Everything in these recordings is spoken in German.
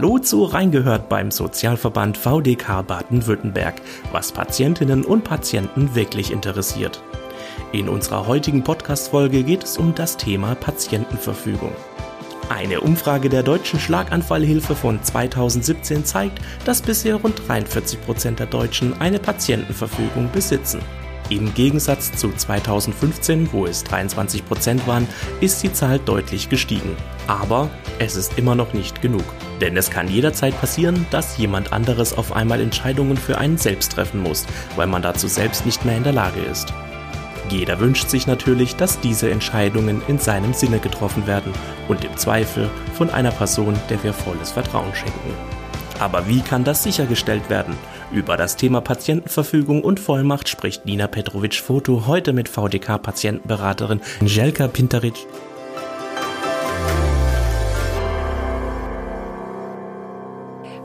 Hallo zu Reingehört beim Sozialverband VDK Baden-Württemberg, was Patientinnen und Patienten wirklich interessiert. In unserer heutigen Podcast-Folge geht es um das Thema Patientenverfügung. Eine Umfrage der Deutschen Schlaganfallhilfe von 2017 zeigt, dass bisher rund 43 Prozent der Deutschen eine Patientenverfügung besitzen. Im Gegensatz zu 2015, wo es 23 Prozent waren, ist die Zahl deutlich gestiegen. Aber es ist immer noch nicht genug. Denn es kann jederzeit passieren, dass jemand anderes auf einmal Entscheidungen für einen selbst treffen muss, weil man dazu selbst nicht mehr in der Lage ist. Jeder wünscht sich natürlich, dass diese Entscheidungen in seinem Sinne getroffen werden und im Zweifel von einer Person, der wir volles Vertrauen schenken. Aber wie kann das sichergestellt werden? Über das Thema Patientenverfügung und Vollmacht spricht Nina Petrovic-Foto heute mit VDK-Patientenberaterin Jelka Pintaric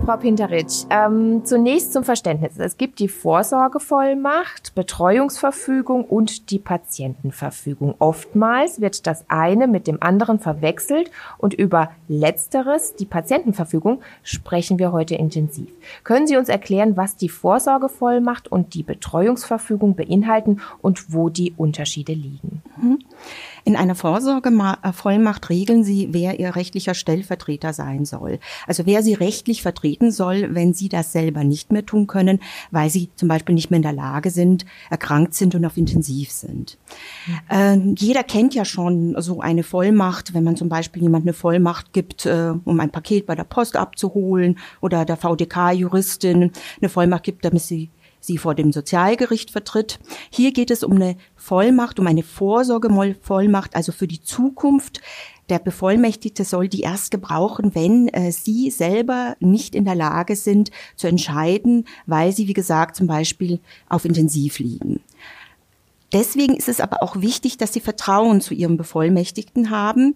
Frau Pinteritsch, ähm, zunächst zum Verständnis. Es gibt die Vorsorgevollmacht, Betreuungsverfügung und die Patientenverfügung. Oftmals wird das eine mit dem anderen verwechselt und über letzteres, die Patientenverfügung, sprechen wir heute intensiv. Können Sie uns erklären, was die Vorsorgevollmacht und die Betreuungsverfügung beinhalten und wo die Unterschiede liegen? Mhm. In einer Vorsorgevollmacht regeln Sie, wer Ihr rechtlicher Stellvertreter sein soll. Also wer Sie rechtlich vertreten soll, wenn Sie das selber nicht mehr tun können, weil Sie zum Beispiel nicht mehr in der Lage sind, erkrankt sind und auf Intensiv sind. Äh, jeder kennt ja schon so eine Vollmacht, wenn man zum Beispiel jemand eine Vollmacht gibt, äh, um ein Paket bei der Post abzuholen oder der VDK-Juristin eine Vollmacht gibt, damit sie sie vor dem Sozialgericht vertritt. Hier geht es um eine Vollmacht, um eine Vorsorgevollmacht, also für die Zukunft. Der Bevollmächtigte soll die erst gebrauchen, wenn äh, Sie selber nicht in der Lage sind zu entscheiden, weil Sie, wie gesagt, zum Beispiel auf Intensiv liegen. Deswegen ist es aber auch wichtig, dass Sie Vertrauen zu Ihrem Bevollmächtigten haben.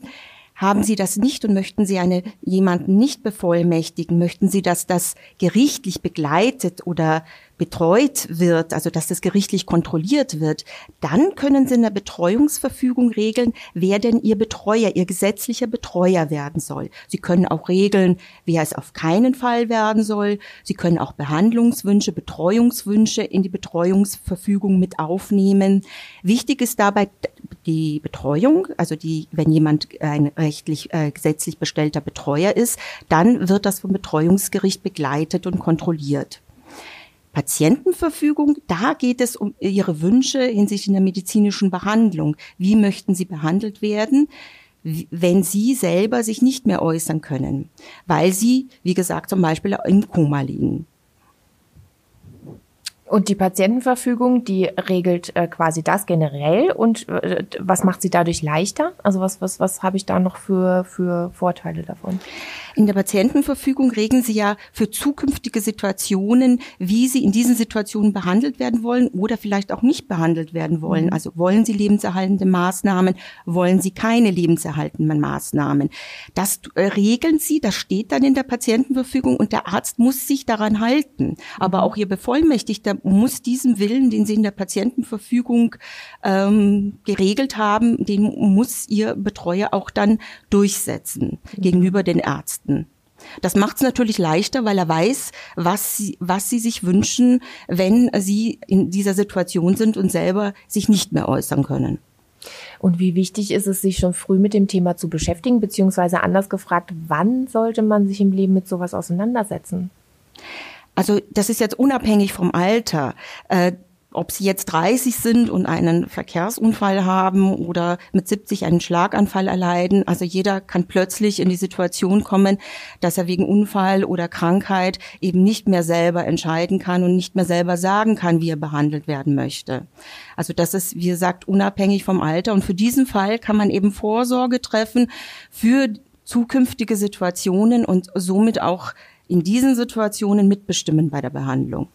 Haben Sie das nicht und möchten Sie eine, jemanden nicht bevollmächtigen? Möchten Sie, dass das gerichtlich begleitet oder betreut wird, also dass das gerichtlich kontrolliert wird, dann können Sie in der Betreuungsverfügung regeln, wer denn Ihr Betreuer, Ihr gesetzlicher Betreuer werden soll. Sie können auch regeln, wer es auf keinen Fall werden soll. Sie können auch Behandlungswünsche, Betreuungswünsche in die Betreuungsverfügung mit aufnehmen. Wichtig ist dabei die Betreuung, also die, wenn jemand ein rechtlich äh, gesetzlich bestellter Betreuer ist, dann wird das vom Betreuungsgericht begleitet und kontrolliert. Patientenverfügung, da geht es um Ihre Wünsche hinsichtlich der medizinischen Behandlung. Wie möchten Sie behandelt werden? wenn Sie selber sich nicht mehr äußern können, weil Sie, wie gesagt, zum Beispiel im Koma liegen. Und die Patientenverfügung, die regelt äh, quasi das generell und äh, was macht sie dadurch leichter? Also was, was, was habe ich da noch für, für Vorteile davon? In der Patientenverfügung regeln Sie ja für zukünftige Situationen, wie Sie in diesen Situationen behandelt werden wollen oder vielleicht auch nicht behandelt werden wollen. Mhm. Also wollen Sie lebenserhaltende Maßnahmen, wollen Sie keine lebenserhaltenden Maßnahmen. Das äh, regeln Sie, das steht dann in der Patientenverfügung und der Arzt muss sich daran halten. Aber mhm. auch Ihr Bevollmächtigter muss diesen Willen, den Sie in der Patientenverfügung ähm, geregelt haben, den muss Ihr Betreuer auch dann durchsetzen mhm. gegenüber den Ärzten. Das macht es natürlich leichter, weil er weiß, was sie, was sie sich wünschen, wenn sie in dieser Situation sind und selber sich nicht mehr äußern können. Und wie wichtig ist es, sich schon früh mit dem Thema zu beschäftigen, beziehungsweise anders gefragt, wann sollte man sich im Leben mit sowas auseinandersetzen? Also das ist jetzt unabhängig vom Alter. Äh, ob sie jetzt 30 sind und einen Verkehrsunfall haben oder mit 70 einen Schlaganfall erleiden. Also jeder kann plötzlich in die Situation kommen, dass er wegen Unfall oder Krankheit eben nicht mehr selber entscheiden kann und nicht mehr selber sagen kann, wie er behandelt werden möchte. Also das ist, wie gesagt, unabhängig vom Alter. Und für diesen Fall kann man eben Vorsorge treffen für zukünftige Situationen und somit auch in diesen Situationen mitbestimmen bei der Behandlung.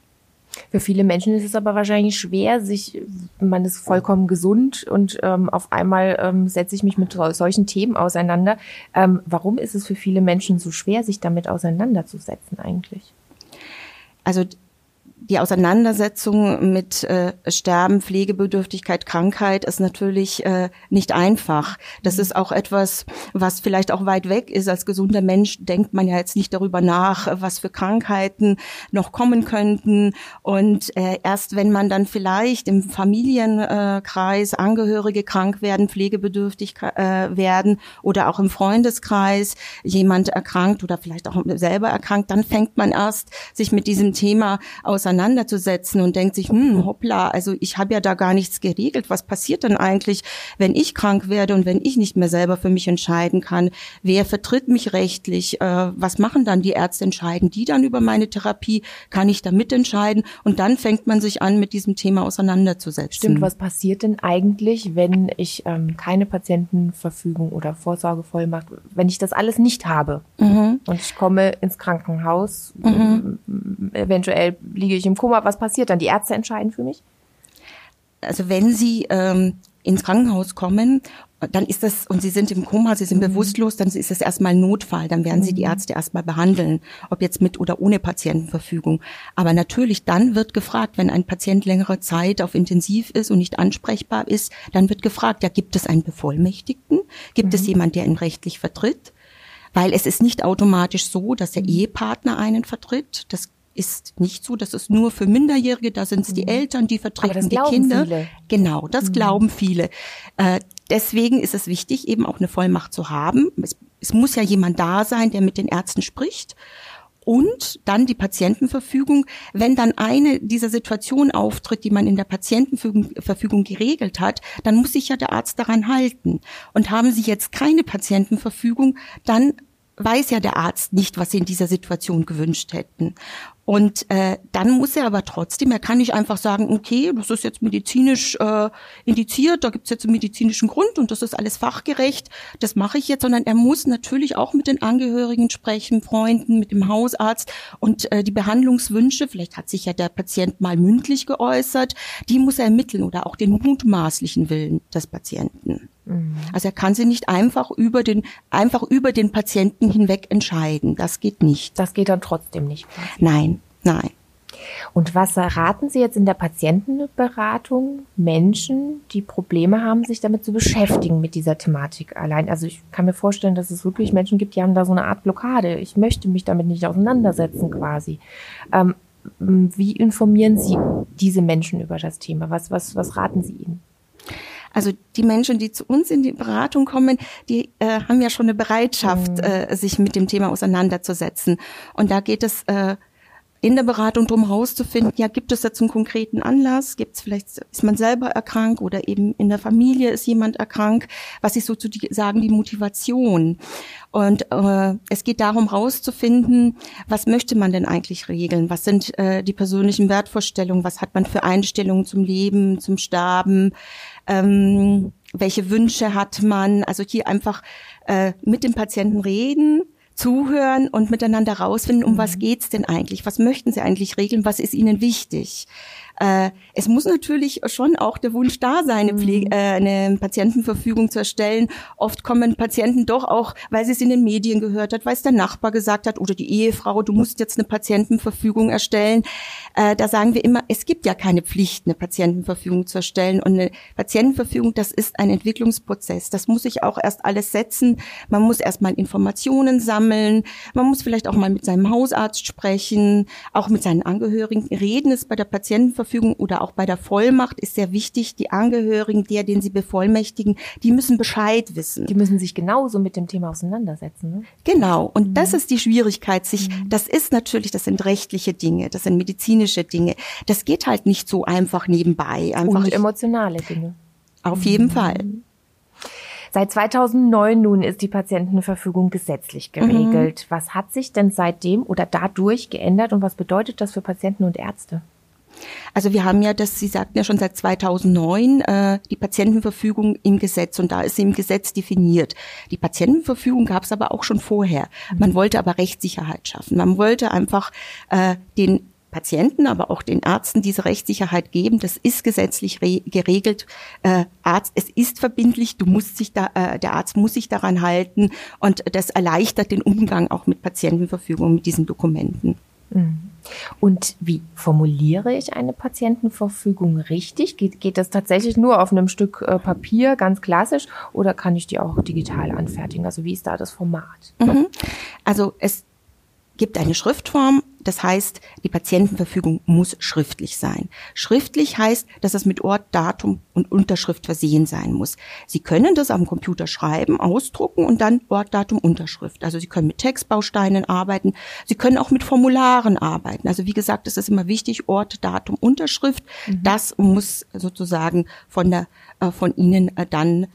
Für viele Menschen ist es aber wahrscheinlich schwer, sich, man ist vollkommen gesund und ähm, auf einmal ähm, setze ich mich mit solchen Themen auseinander. Ähm, warum ist es für viele Menschen so schwer, sich damit auseinanderzusetzen eigentlich? Also die Auseinandersetzung mit äh, Sterben, Pflegebedürftigkeit, Krankheit ist natürlich äh, nicht einfach. Das ist auch etwas, was vielleicht auch weit weg ist. Als gesunder Mensch denkt man ja jetzt nicht darüber nach, was für Krankheiten noch kommen könnten. Und äh, erst wenn man dann vielleicht im Familienkreis Angehörige krank werden, pflegebedürftig äh, werden oder auch im Freundeskreis jemand erkrankt oder vielleicht auch selber erkrankt, dann fängt man erst sich mit diesem Thema auseinander auseinanderzusetzen und denkt sich, hm, hoppla, also ich habe ja da gar nichts geregelt. Was passiert denn eigentlich, wenn ich krank werde und wenn ich nicht mehr selber für mich entscheiden kann? Wer vertritt mich rechtlich? Äh, was machen dann die Ärzte? Entscheiden die dann über meine Therapie? Kann ich da mitentscheiden? Und dann fängt man sich an, mit diesem Thema auseinanderzusetzen. Stimmt, was passiert denn eigentlich, wenn ich ähm, keine Patientenverfügung oder Vorsorgevollmacht, wenn ich das alles nicht habe mhm. und ich komme ins Krankenhaus, mhm. eventuell liege ich ich im Koma, was passiert dann? Die Ärzte entscheiden für mich? Also wenn Sie ähm, ins Krankenhaus kommen, dann ist das, und Sie sind im Koma, Sie sind mhm. bewusstlos, dann ist das erstmal Notfall, dann werden Sie die mhm. Ärzte erstmal behandeln, ob jetzt mit oder ohne Patientenverfügung. Aber natürlich dann wird gefragt, wenn ein Patient längere Zeit auf Intensiv ist und nicht ansprechbar ist, dann wird gefragt, ja, gibt es einen Bevollmächtigten? Gibt mhm. es jemand, der ihn rechtlich vertritt? Weil es ist nicht automatisch so, dass der mhm. Ehepartner einen vertritt. Das ist nicht so, das ist nur für Minderjährige, da sind es die mhm. Eltern, die vertreten die Kinder. Viele. Genau, das mhm. glauben viele. Äh, deswegen ist es wichtig, eben auch eine Vollmacht zu haben. Es, es muss ja jemand da sein, der mit den Ärzten spricht. Und dann die Patientenverfügung. Wenn dann eine dieser Situationen auftritt, die man in der Patientenverfügung geregelt hat, dann muss sich ja der Arzt daran halten. Und haben Sie jetzt keine Patientenverfügung, dann weiß ja der Arzt nicht, was sie in dieser Situation gewünscht hätten. Und äh, dann muss er aber trotzdem, er kann nicht einfach sagen, okay, das ist jetzt medizinisch äh, indiziert, da gibt's jetzt einen medizinischen Grund und das ist alles fachgerecht, das mache ich jetzt, sondern er muss natürlich auch mit den Angehörigen sprechen, Freunden, mit dem Hausarzt und äh, die Behandlungswünsche, vielleicht hat sich ja der Patient mal mündlich geäußert, die muss er ermitteln oder auch den mutmaßlichen Willen des Patienten. Mhm. Also er kann sie nicht einfach über den, einfach über den Patienten hinweg entscheiden. Das geht nicht. Das geht dann trotzdem nicht. Nein, nein. Und was raten Sie jetzt in der Patientenberatung Menschen, die Probleme haben, sich damit zu beschäftigen mit dieser Thematik allein? Also ich kann mir vorstellen, dass es wirklich Menschen gibt, die haben da so eine Art Blockade. Ich möchte mich damit nicht auseinandersetzen quasi. Ähm, wie informieren Sie diese Menschen über das Thema? Was, was, was raten Sie ihnen? Also die Menschen, die zu uns in die Beratung kommen, die äh, haben ja schon eine Bereitschaft, mhm. äh, sich mit dem Thema auseinanderzusetzen. Und da geht es äh, in der Beratung darum herauszufinden, ja, gibt es jetzt einen konkreten Anlass? Gibt es vielleicht, ist man selber erkrankt oder eben in der Familie ist jemand erkrankt? Was ist sozusagen die Motivation? Und äh, es geht darum herauszufinden, was möchte man denn eigentlich regeln? Was sind äh, die persönlichen Wertvorstellungen? Was hat man für Einstellungen zum Leben, zum Sterben? ähm, welche Wünsche hat man. Also hier einfach äh, mit dem Patienten reden, zuhören und miteinander rausfinden, um was mhm. geht's denn eigentlich? Was möchten Sie eigentlich regeln? Was ist Ihnen wichtig? Äh, es muss natürlich schon auch der Wunsch da sein, eine, Pflege, mhm. äh, eine Patientenverfügung zu erstellen. Oft kommen Patienten doch auch, weil sie es in den Medien gehört hat, weil es der Nachbar gesagt hat oder die Ehefrau, du musst jetzt eine Patientenverfügung erstellen. Äh, da sagen wir immer, es gibt ja keine Pflicht, eine Patientenverfügung zu erstellen. Und eine Patientenverfügung, das ist ein Entwicklungsprozess. Das muss sich auch erst alles setzen. Man muss erst mal Informationen sammeln. Man muss vielleicht auch mal mit seinem Hausarzt sprechen, auch mit seinen Angehörigen reden. Es bei der Patientenverfügung Verfügung oder auch bei der Vollmacht ist sehr wichtig, die Angehörigen, der, den sie bevollmächtigen, die müssen Bescheid wissen. Die müssen sich genauso mit dem Thema auseinandersetzen. Ne? Genau. Und mhm. das ist die Schwierigkeit, sich, mhm. das ist natürlich, das sind rechtliche Dinge, das sind medizinische Dinge. Das geht halt nicht so einfach nebenbei. Einfach Und emotionale Dinge. Auf jeden mhm. Fall. Seit 2009 nun ist die Patientenverfügung gesetzlich geregelt. Mhm. Was hat sich denn seitdem oder dadurch geändert und was bedeutet das für Patienten und Ärzte? Also wir haben ja das, Sie sagten ja schon seit 2009, äh, die Patientenverfügung im Gesetz und da ist sie im Gesetz definiert. Die Patientenverfügung gab es aber auch schon vorher. Man wollte aber Rechtssicherheit schaffen. Man wollte einfach äh, den Patienten, aber auch den Ärzten diese Rechtssicherheit geben. Das ist gesetzlich geregelt. Äh, Arzt, es ist verbindlich. Du musst sich da, äh, der Arzt muss sich daran halten und das erleichtert den Umgang auch mit Patientenverfügung mit diesen Dokumenten. Mhm. Und wie formuliere ich eine Patientenverfügung richtig? Geht, geht das tatsächlich nur auf einem Stück äh, Papier, ganz klassisch, oder kann ich die auch digital anfertigen? Also wie ist da das Format? Mhm. Also es gibt eine Schriftform, das heißt, die Patientenverfügung muss schriftlich sein. Schriftlich heißt, dass es mit Ort, Datum und Unterschrift versehen sein muss. Sie können das am Computer schreiben, ausdrucken und dann Ort, Datum, Unterschrift. Also Sie können mit Textbausteinen arbeiten. Sie können auch mit Formularen arbeiten. Also wie gesagt, es ist immer wichtig, Ort, Datum, Unterschrift. Mhm. Das muss sozusagen von der, äh, von Ihnen äh, dann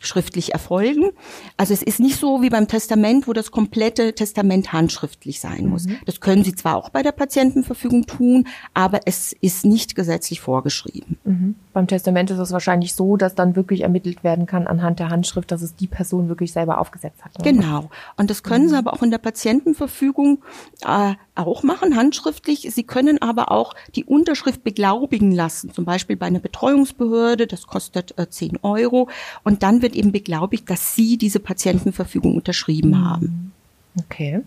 schriftlich erfolgen. Also es ist nicht so wie beim Testament, wo das komplette Testament handschriftlich sein muss. Mhm. Das können Sie zwar auch bei der Patientenverfügung tun, aber es ist nicht gesetzlich vorgeschrieben. Mhm. Beim Testament ist es wahrscheinlich so, dass dann wirklich ermittelt werden kann anhand der Handschrift, dass es die Person wirklich selber aufgesetzt hat. Ne? Genau. Und das können mhm. Sie aber auch in der Patientenverfügung äh, auch machen, handschriftlich. Sie können aber auch die Unterschrift beglaubigen lassen, zum Beispiel bei einer Betreuungsbehörde, das kostet äh, 10 Euro. Und dann wird eben beglaubigt, dass Sie diese Patientenverfügung unterschrieben mhm. haben. Okay.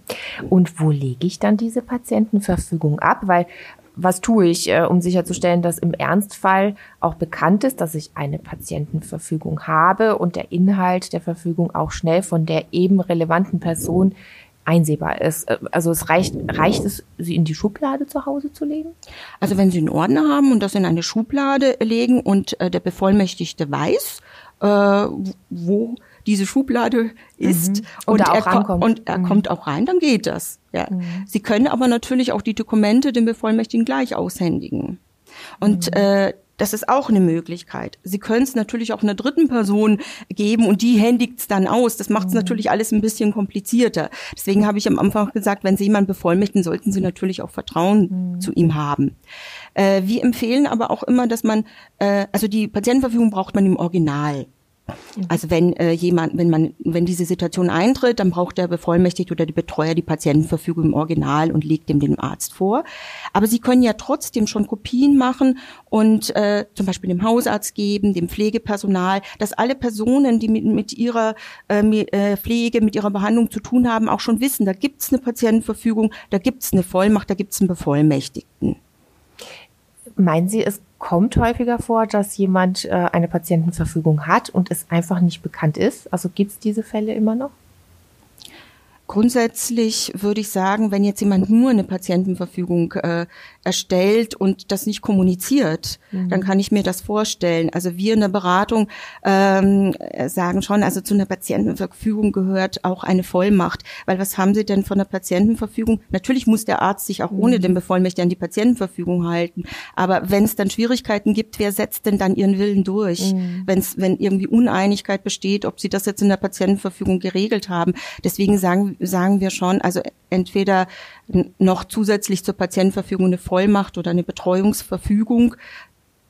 Und wo lege ich dann diese Patientenverfügung ab? Weil was tue ich, äh, um sicherzustellen, dass im Ernstfall auch bekannt ist, dass ich eine Patientenverfügung habe und der Inhalt der Verfügung auch schnell von der eben relevanten Person einsehbar ist. Äh, also es reicht, reicht es, sie in die Schublade zu Hause zu legen? Also wenn Sie einen Ordner haben und das in eine Schublade legen und äh, der Bevollmächtigte weiß, äh, wo diese Schublade ist mhm. und, und, er, und er mhm. kommt auch rein, dann geht das. Ja. Mhm. Sie können aber natürlich auch die Dokumente dem Bevollmächtigten gleich aushändigen. Und mhm. äh, das ist auch eine Möglichkeit. Sie können es natürlich auch einer dritten Person geben und die händigt es dann aus. Das macht es mhm. natürlich alles ein bisschen komplizierter. Deswegen habe ich am Anfang gesagt, wenn Sie jemanden bevollmächtigen, sollten Sie natürlich auch Vertrauen mhm. zu ihm haben. Äh, wir empfehlen aber auch immer, dass man, äh, also die Patientenverfügung braucht man im Original. Also wenn äh, jemand, wenn man, wenn diese Situation eintritt, dann braucht der Bevollmächtigte oder die Betreuer die Patientenverfügung im Original und legt dem den Arzt vor. Aber sie können ja trotzdem schon Kopien machen und äh, zum Beispiel dem Hausarzt geben, dem Pflegepersonal, dass alle Personen, die mit, mit ihrer äh, äh Pflege, mit ihrer Behandlung zu tun haben, auch schon wissen, da gibt's eine Patientenverfügung, da gibt's eine Vollmacht, da gibt's einen Bevollmächtigten. Meinen Sie, es kommt häufiger vor, dass jemand äh, eine Patientenverfügung hat und es einfach nicht bekannt ist? Also gibt es diese Fälle immer noch? Grundsätzlich würde ich sagen, wenn jetzt jemand nur eine Patientenverfügung äh, erstellt und das nicht kommuniziert, mhm. dann kann ich mir das vorstellen. Also wir in der Beratung ähm, sagen schon, also zu einer Patientenverfügung gehört auch eine Vollmacht. Weil was haben Sie denn von der Patientenverfügung? Natürlich muss der Arzt sich auch mhm. ohne den Bevollmächtigten an die Patientenverfügung halten. Aber wenn es dann Schwierigkeiten gibt, wer setzt denn dann ihren Willen durch? Mhm. Wenn's, wenn irgendwie Uneinigkeit besteht, ob Sie das jetzt in der Patientenverfügung geregelt haben. Deswegen sagen, sagen wir schon, also entweder noch zusätzlich zur Patientenverfügung eine Vollmacht oder eine Betreuungsverfügung.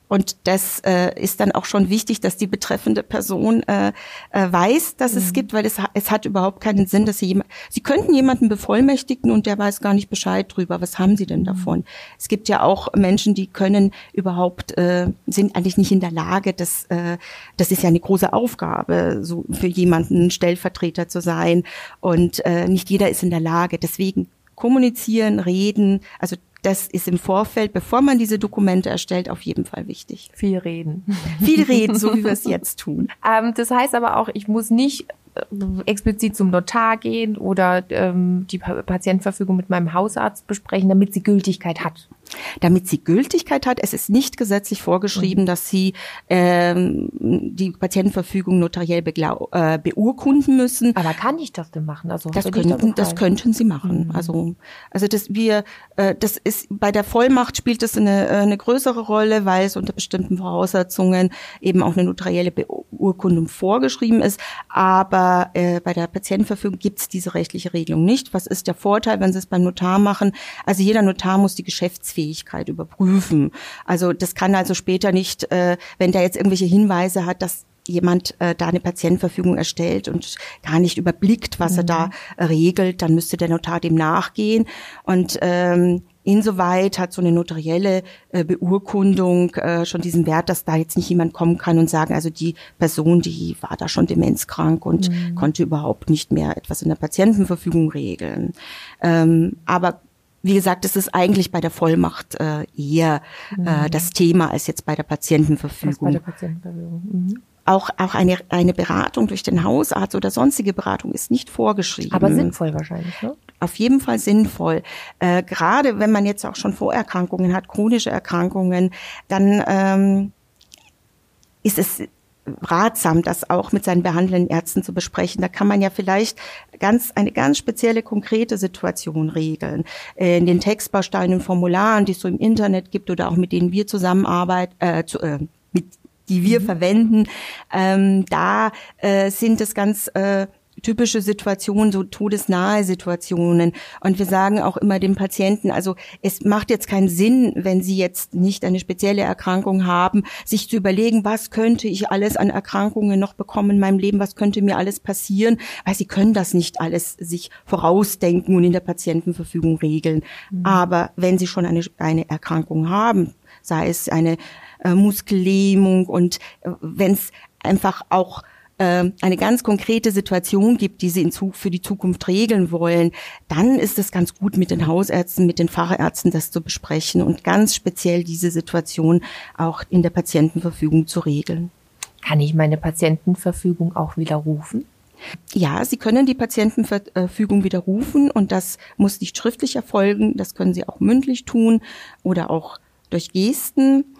Und das äh, ist dann auch schon wichtig, dass die betreffende Person äh, äh, weiß, dass mhm. es gibt, weil es, es hat überhaupt keinen Sinn, dass sie jemand, sie könnten jemanden bevollmächtigen und der weiß gar nicht Bescheid drüber. Was haben sie denn mhm. davon? Es gibt ja auch Menschen, die können überhaupt, äh, sind eigentlich nicht in der Lage, das, äh, das ist ja eine große Aufgabe, so für jemanden Stellvertreter zu sein. Und äh, nicht jeder ist in der Lage. Deswegen kommunizieren, reden, also das ist im Vorfeld, bevor man diese Dokumente erstellt, auf jeden Fall wichtig. Viel reden. Viel reden, so wie wir es jetzt tun. Ähm, das heißt aber auch, ich muss nicht äh, explizit zum Notar gehen oder ähm, die Patientenverfügung mit meinem Hausarzt besprechen, damit sie Gültigkeit hat damit sie Gültigkeit hat. Es ist nicht gesetzlich vorgeschrieben, mhm. dass sie ähm, die Patientenverfügung notariell äh, beurkunden müssen. Aber kann ich das denn machen? Also das könnten, das, das, könnten sie machen. Mhm. Also also das wir äh, das ist bei der Vollmacht spielt es eine, äh, eine größere Rolle, weil es unter bestimmten Voraussetzungen eben auch eine notarielle Beurkundung vorgeschrieben ist. Aber äh, bei der Patientenverfügung gibt es diese rechtliche Regelung nicht. Was ist der Vorteil, wenn Sie es beim Notar machen? Also jeder Notar muss die Geschäftsfähigkeit Geschäftsfähigkeit überprüfen. Also das kann also später nicht, äh, wenn der jetzt irgendwelche Hinweise hat, dass jemand äh, da eine Patientenverfügung erstellt und gar nicht überblickt, was mhm. er da äh, regelt, dann müsste der Notar dem nachgehen. Und ähm, insoweit hat so eine notarielle äh, Beurkundung äh, schon diesen Wert, dass da jetzt nicht jemand kommen kann und sagen, also die Person, die war da schon demenzkrank und mhm. konnte überhaupt nicht mehr etwas in der Patientenverfügung regeln. Ähm, aber wie gesagt, es ist eigentlich bei der Vollmacht äh, eher äh, mhm. das Thema als jetzt bei der Patientenverfügung. Bei der Patientenverfügung. Mhm. Auch, auch eine, eine Beratung durch den Hausarzt oder sonstige Beratung ist nicht vorgeschrieben. Aber sinnvoll wahrscheinlich, ne? Auf jeden Fall sinnvoll. Äh, gerade wenn man jetzt auch schon Vorerkrankungen hat, chronische Erkrankungen, dann ähm, ist es ratsam, das auch mit seinen behandelnden Ärzten zu besprechen. Da kann man ja vielleicht ganz eine ganz spezielle konkrete Situation regeln. In den Textbausteinen, Formularen, die es so im Internet gibt oder auch mit denen wir zusammenarbeiten, äh, zu, äh, mit die wir mhm. verwenden, ähm, da äh, sind es ganz äh, typische Situationen, so todesnahe Situationen. Und wir sagen auch immer dem Patienten, also es macht jetzt keinen Sinn, wenn Sie jetzt nicht eine spezielle Erkrankung haben, sich zu überlegen, was könnte ich alles an Erkrankungen noch bekommen in meinem Leben, was könnte mir alles passieren, weil Sie können das nicht alles sich vorausdenken und in der Patientenverfügung regeln. Mhm. Aber wenn Sie schon eine, eine Erkrankung haben, sei es eine äh, Muskellähmung und äh, wenn es einfach auch äh, eine ganz konkrete Situation gibt, die sie in Zug für die Zukunft regeln wollen, dann ist es ganz gut mit den Hausärzten, mit den Fachärzten das zu besprechen und ganz speziell diese Situation auch in der Patientenverfügung zu regeln. Kann ich meine Patientenverfügung auch widerrufen? Ja, Sie können die Patientenverfügung widerrufen und das muss nicht schriftlich erfolgen. Das können Sie auch mündlich tun oder auch durch Gesten.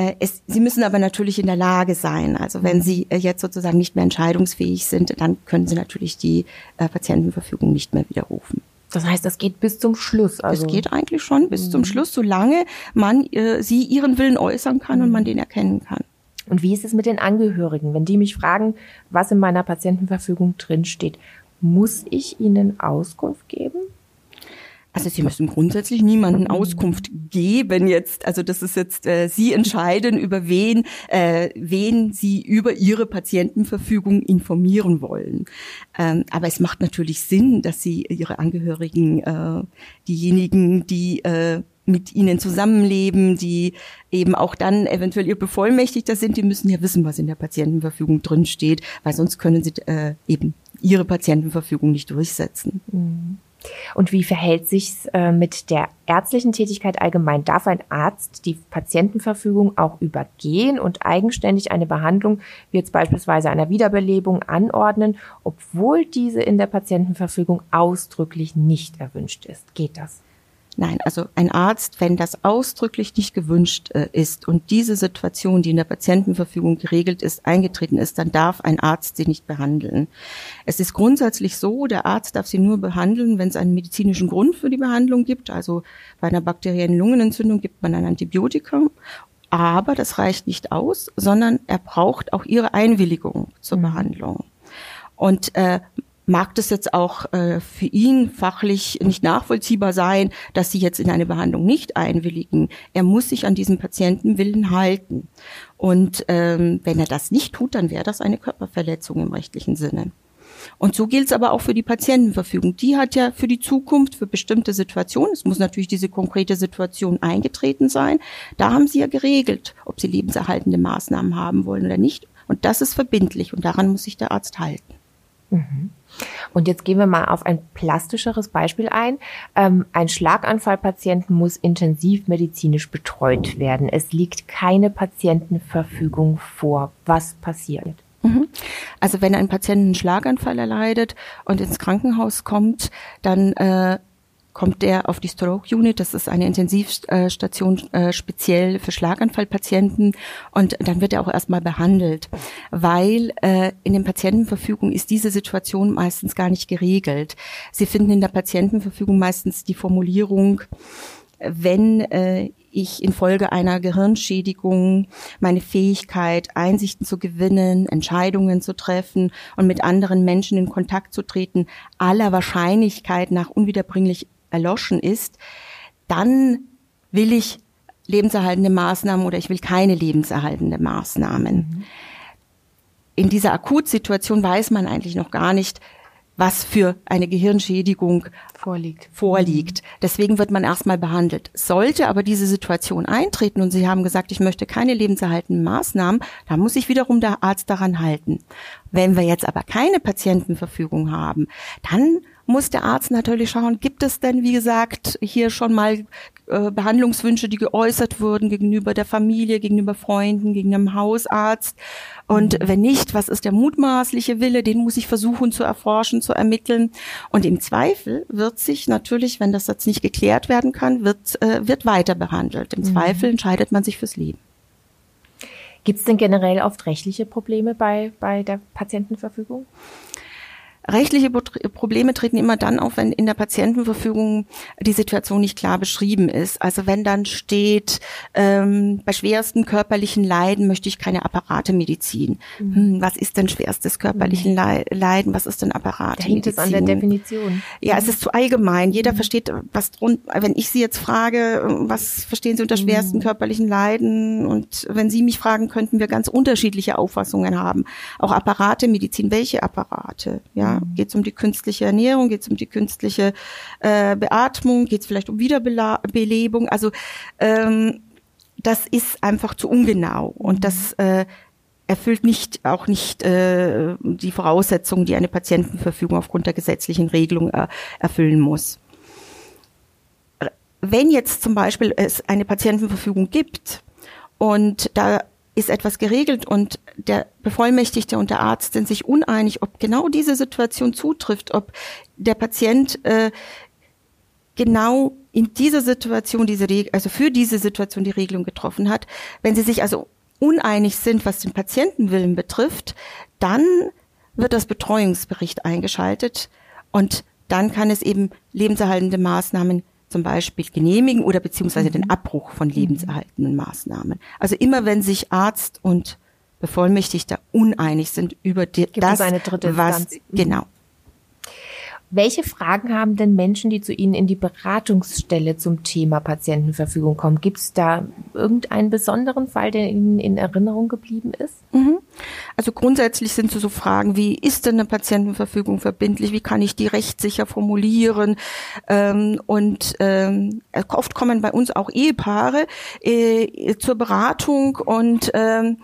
Äh, es, sie müssen aber natürlich in der Lage sein. Also wenn Sie äh, jetzt sozusagen nicht mehr entscheidungsfähig sind, dann können Sie natürlich die äh, Patientenverfügung nicht mehr widerrufen. Das heißt, das geht bis zum Schluss. Also es geht eigentlich schon bis mhm. zum Schluss, solange man äh, sie ihren Willen äußern kann mhm. und man den erkennen kann. Und wie ist es mit den Angehörigen? Wenn die mich fragen, was in meiner Patientenverfügung drinsteht, muss ich ihnen Auskunft geben? Also Sie müssen grundsätzlich niemanden Auskunft geben jetzt. Also das ist jetzt, äh, Sie entscheiden über wen, äh, wen Sie über Ihre Patientenverfügung informieren wollen. Ähm, aber es macht natürlich Sinn, dass Sie Ihre Angehörigen, äh, diejenigen, die äh, mit ihnen zusammenleben, die eben auch dann eventuell ihr Bevollmächtigter sind, die müssen ja wissen, was in der Patientenverfügung drinsteht, weil sonst können sie äh, eben ihre Patientenverfügung nicht durchsetzen. Mhm. Und wie verhält sich äh, mit der ärztlichen Tätigkeit allgemein? Darf ein Arzt die Patientenverfügung auch übergehen und eigenständig eine Behandlung, wie jetzt beispielsweise einer Wiederbelebung, anordnen, obwohl diese in der Patientenverfügung ausdrücklich nicht erwünscht ist? Geht das? Nein, also ein Arzt, wenn das ausdrücklich nicht gewünscht äh, ist und diese Situation, die in der Patientenverfügung geregelt ist, eingetreten ist, dann darf ein Arzt sie nicht behandeln. Es ist grundsätzlich so, der Arzt darf sie nur behandeln, wenn es einen medizinischen Grund für die Behandlung gibt. Also bei einer bakteriellen Lungenentzündung gibt man ein Antibiotikum aber das reicht nicht aus, sondern er braucht auch ihre Einwilligung zur mhm. Behandlung. Und äh, mag das jetzt auch äh, für ihn fachlich nicht nachvollziehbar sein, dass sie jetzt in eine Behandlung nicht einwilligen. Er muss sich an diesen Patientenwillen halten. Und ähm, wenn er das nicht tut, dann wäre das eine Körperverletzung im rechtlichen Sinne. Und so gilt es aber auch für die Patientenverfügung. Die hat ja für die Zukunft, für bestimmte Situationen, es muss natürlich diese konkrete Situation eingetreten sein, da haben sie ja geregelt, ob sie lebenserhaltende Maßnahmen haben wollen oder nicht. Und das ist verbindlich und daran muss sich der Arzt halten. Mhm. Und jetzt gehen wir mal auf ein plastischeres Beispiel ein. Ähm, ein Schlaganfallpatient muss intensiv medizinisch betreut werden. Es liegt keine Patientenverfügung vor. Was passiert? Mhm. Also wenn ein Patient einen Schlaganfall erleidet und ins Krankenhaus kommt, dann äh, kommt der auf die Stroke Unit. Das ist eine Intensivstation äh, speziell für Schlaganfallpatienten. Und dann wird er auch erstmal behandelt, weil äh, in den Patientenverfügung ist diese Situation meistens gar nicht geregelt. Sie finden in der Patientenverfügung meistens die Formulierung, wenn äh, ich infolge einer Gehirnschädigung meine Fähigkeit, Einsichten zu gewinnen, Entscheidungen zu treffen und mit anderen Menschen in Kontakt zu treten, aller Wahrscheinlichkeit nach unwiederbringlich erloschen ist, dann will ich lebenserhaltende Maßnahmen oder ich will keine lebenserhaltende Maßnahmen. Mhm. In dieser Akutsituation weiß man eigentlich noch gar nicht, was für eine Gehirnschädigung vorliegt. vorliegt. Deswegen wird man erstmal behandelt. Sollte aber diese Situation eintreten und Sie haben gesagt, ich möchte keine lebenserhaltenden Maßnahmen, dann muss sich wiederum der Arzt daran halten. Wenn wir jetzt aber keine Patientenverfügung haben, dann muss der Arzt natürlich schauen, gibt es denn, wie gesagt, hier schon mal äh, Behandlungswünsche, die geäußert wurden gegenüber der Familie, gegenüber Freunden, gegenüber dem Hausarzt. Und mhm. wenn nicht, was ist der mutmaßliche Wille? Den muss ich versuchen zu erforschen, zu ermitteln. Und im Zweifel wird sich natürlich, wenn das jetzt nicht geklärt werden kann, wird, äh, wird weiter behandelt. Im mhm. Zweifel entscheidet man sich fürs Leben. Gibt es denn generell oft rechtliche Probleme bei, bei der Patientenverfügung? Rechtliche Probleme treten immer dann auf, wenn in der Patientenverfügung die Situation nicht klar beschrieben ist. Also wenn dann steht, ähm, bei schwersten körperlichen Leiden möchte ich keine Apparatemedizin. Mhm. Hm, was ist denn schwerstes körperlichen mhm. Leiden? Was ist denn Apparatemedizin? Hängt es an der Definition? Ja, es ist zu allgemein. Jeder mhm. versteht, was drunter, wenn ich Sie jetzt frage, was verstehen Sie unter mhm. schwersten körperlichen Leiden? Und wenn Sie mich fragen, könnten wir ganz unterschiedliche Auffassungen haben. Auch Apparatemedizin, welche Apparate? Ja, Geht es um die künstliche Ernährung? Geht es um die künstliche äh, Beatmung? Geht es vielleicht um Wiederbelebung? Also ähm, das ist einfach zu ungenau und das äh, erfüllt nicht auch nicht äh, die Voraussetzungen, die eine Patientenverfügung aufgrund der gesetzlichen Regelung äh, erfüllen muss. Wenn jetzt zum Beispiel es eine Patientenverfügung gibt und da ist etwas geregelt und der Bevollmächtigte und der Arzt sind sich uneinig, ob genau diese Situation zutrifft, ob der Patient äh, genau in dieser Situation diese Regel, also für diese Situation die Regelung getroffen hat. Wenn sie sich also uneinig sind, was den Patientenwillen betrifft, dann wird das Betreuungsbericht eingeschaltet und dann kann es eben lebenserhaltende Maßnahmen zum Beispiel genehmigen oder beziehungsweise mhm. den Abbruch von lebenserhaltenden Maßnahmen. Also immer wenn sich Arzt und Bevollmächtigter uneinig sind über die, das, was genau. Welche Fragen haben denn Menschen, die zu Ihnen in die Beratungsstelle zum Thema Patientenverfügung kommen? Gibt es da irgendeinen besonderen Fall, der Ihnen in Erinnerung geblieben ist? Mhm. Also grundsätzlich sind so Fragen wie, ist denn eine Patientenverfügung verbindlich? Wie kann ich die rechtssicher formulieren? Ähm, und ähm, oft kommen bei uns auch Ehepaare äh, zur Beratung und ähm,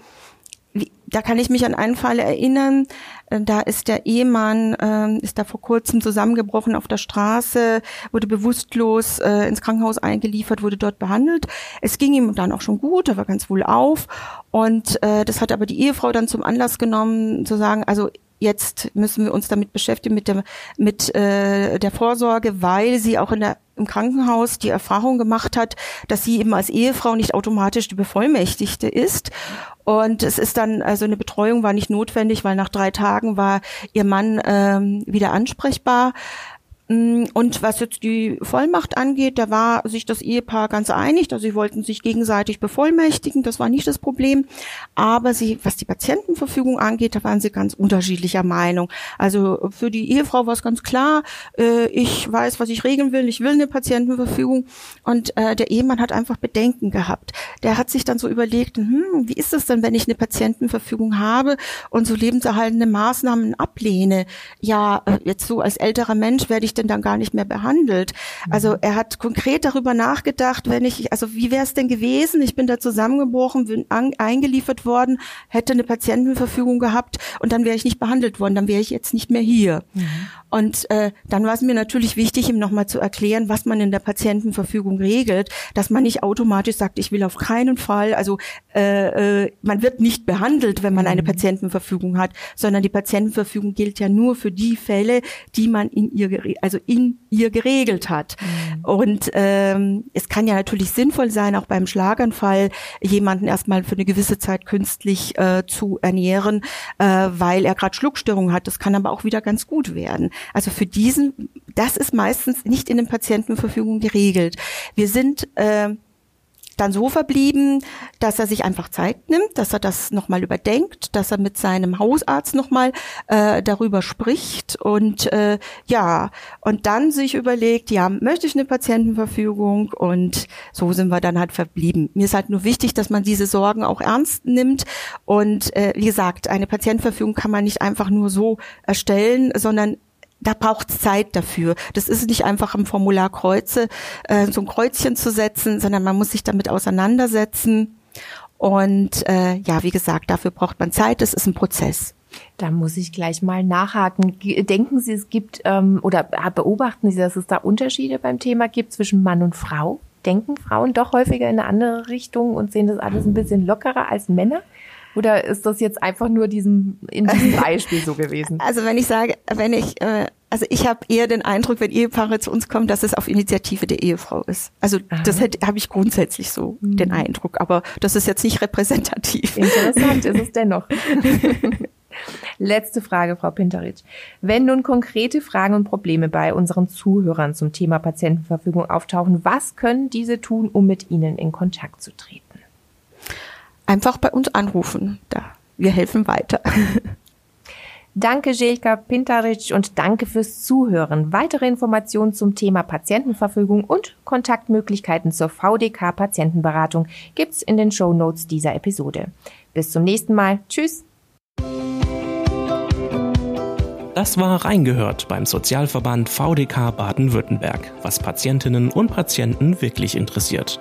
da kann ich mich an einen Fall erinnern. Äh, da ist der Ehemann, äh, ist da vor kurzem zusammengebrochen auf der Straße, wurde bewusstlos äh, ins Krankenhaus eingeliefert, wurde dort behandelt. Es ging ihm dann auch schon gut, er war ganz wohl auf. Und äh, das hat aber die Ehefrau dann zum Anlass genommen, zu sagen, also jetzt müssen wir uns damit beschäftigen mit der mit äh, der Vorsorge, weil sie auch in der im Krankenhaus die Erfahrung gemacht hat, dass sie eben als Ehefrau nicht automatisch die Bevollmächtigte ist. Und es ist dann, also eine Betreuung war nicht notwendig, weil nach drei Tagen war ihr Mann ähm, wieder ansprechbar. Mm, und was jetzt die Vollmacht angeht, da war sich das Ehepaar ganz einig, dass sie wollten sich gegenseitig bevollmächtigen, das war nicht das Problem. Aber sie, was die Patientenverfügung angeht, da waren sie ganz unterschiedlicher Meinung. Also für die Ehefrau war es ganz klar, äh, ich weiß, was ich regeln will, ich will eine Patientenverfügung. Und äh, der Ehemann hat einfach Bedenken gehabt. Der hat sich dann so überlegt, hm, wie ist es denn, wenn ich eine Patientenverfügung habe und so lebenserhaltende Maßnahmen ablehne? Ja, äh, jetzt so als älterer Mensch werde ich denn dann gar nicht mehr behandelt? Also mhm. er hat konkret darüber nachgedacht, wenn ich, also wie wäre es denn gewesen? Ich bin da zusammengebrochen, bin an, eingeliefert worden, hätte eine Patientenverfügung gehabt und dann wäre ich nicht behandelt worden, dann wäre ich jetzt nicht mehr hier. Mhm. Und äh, dann war es mir natürlich wichtig, ihm nochmal zu erklären, was man in der Patientenverfügung regelt, dass man nicht automatisch sagt, ich will auf keinen Fall, also äh, äh, man wird nicht behandelt, wenn man eine mhm. Patientenverfügung hat, sondern die Patientenverfügung gilt ja nur für die Fälle, die man in ihr also in ihr geregelt hat. Mhm. Und ähm, es kann ja natürlich sinnvoll sein, auch beim Schlaganfall jemanden erstmal für eine gewisse Zeit künstlich äh, zu ernähren, äh, weil er gerade Schluckstörungen hat. Das kann aber auch wieder ganz gut werden. Also für diesen, das ist meistens nicht in den Patientenverfügungen geregelt. Wir sind äh, dann so verblieben, dass er sich einfach Zeit nimmt, dass er das nochmal überdenkt, dass er mit seinem Hausarzt nochmal äh, darüber spricht und äh, ja, und dann sich überlegt, ja, möchte ich eine Patientenverfügung und so sind wir dann halt verblieben. Mir ist halt nur wichtig, dass man diese Sorgen auch ernst nimmt und äh, wie gesagt, eine Patientenverfügung kann man nicht einfach nur so erstellen, sondern da braucht es Zeit dafür. Das ist nicht einfach im Formular Kreuze, äh, so ein Kreuzchen zu setzen, sondern man muss sich damit auseinandersetzen. Und äh, ja, wie gesagt, dafür braucht man Zeit. Das ist ein Prozess. Da muss ich gleich mal nachhaken. Denken Sie, es gibt ähm, oder beobachten Sie, dass es da Unterschiede beim Thema gibt zwischen Mann und Frau? Denken Frauen doch häufiger in eine andere Richtung und sehen das alles ein bisschen lockerer als Männer? Oder ist das jetzt einfach nur diesem, in diesem Beispiel so gewesen? Also wenn ich sage, wenn ich, äh, also ich habe eher den Eindruck, wenn Ehepaare zu uns kommen, dass es auf Initiative der Ehefrau ist. Also Aha. das habe ich grundsätzlich so mhm. den Eindruck, aber das ist jetzt nicht repräsentativ. Interessant ist es dennoch. Letzte Frage, Frau Pinteritsch. Wenn nun konkrete Fragen und Probleme bei unseren Zuhörern zum Thema Patientenverfügung auftauchen, was können diese tun, um mit Ihnen in Kontakt zu treten? Einfach bei uns anrufen. Da, wir helfen weiter. Danke, Jelka Pintaric, und danke fürs Zuhören. Weitere Informationen zum Thema Patientenverfügung und Kontaktmöglichkeiten zur VDK Patientenberatung gibt's in den Show Notes dieser Episode. Bis zum nächsten Mal. Tschüss. Das war Reingehört beim Sozialverband VDK Baden-Württemberg, was Patientinnen und Patienten wirklich interessiert.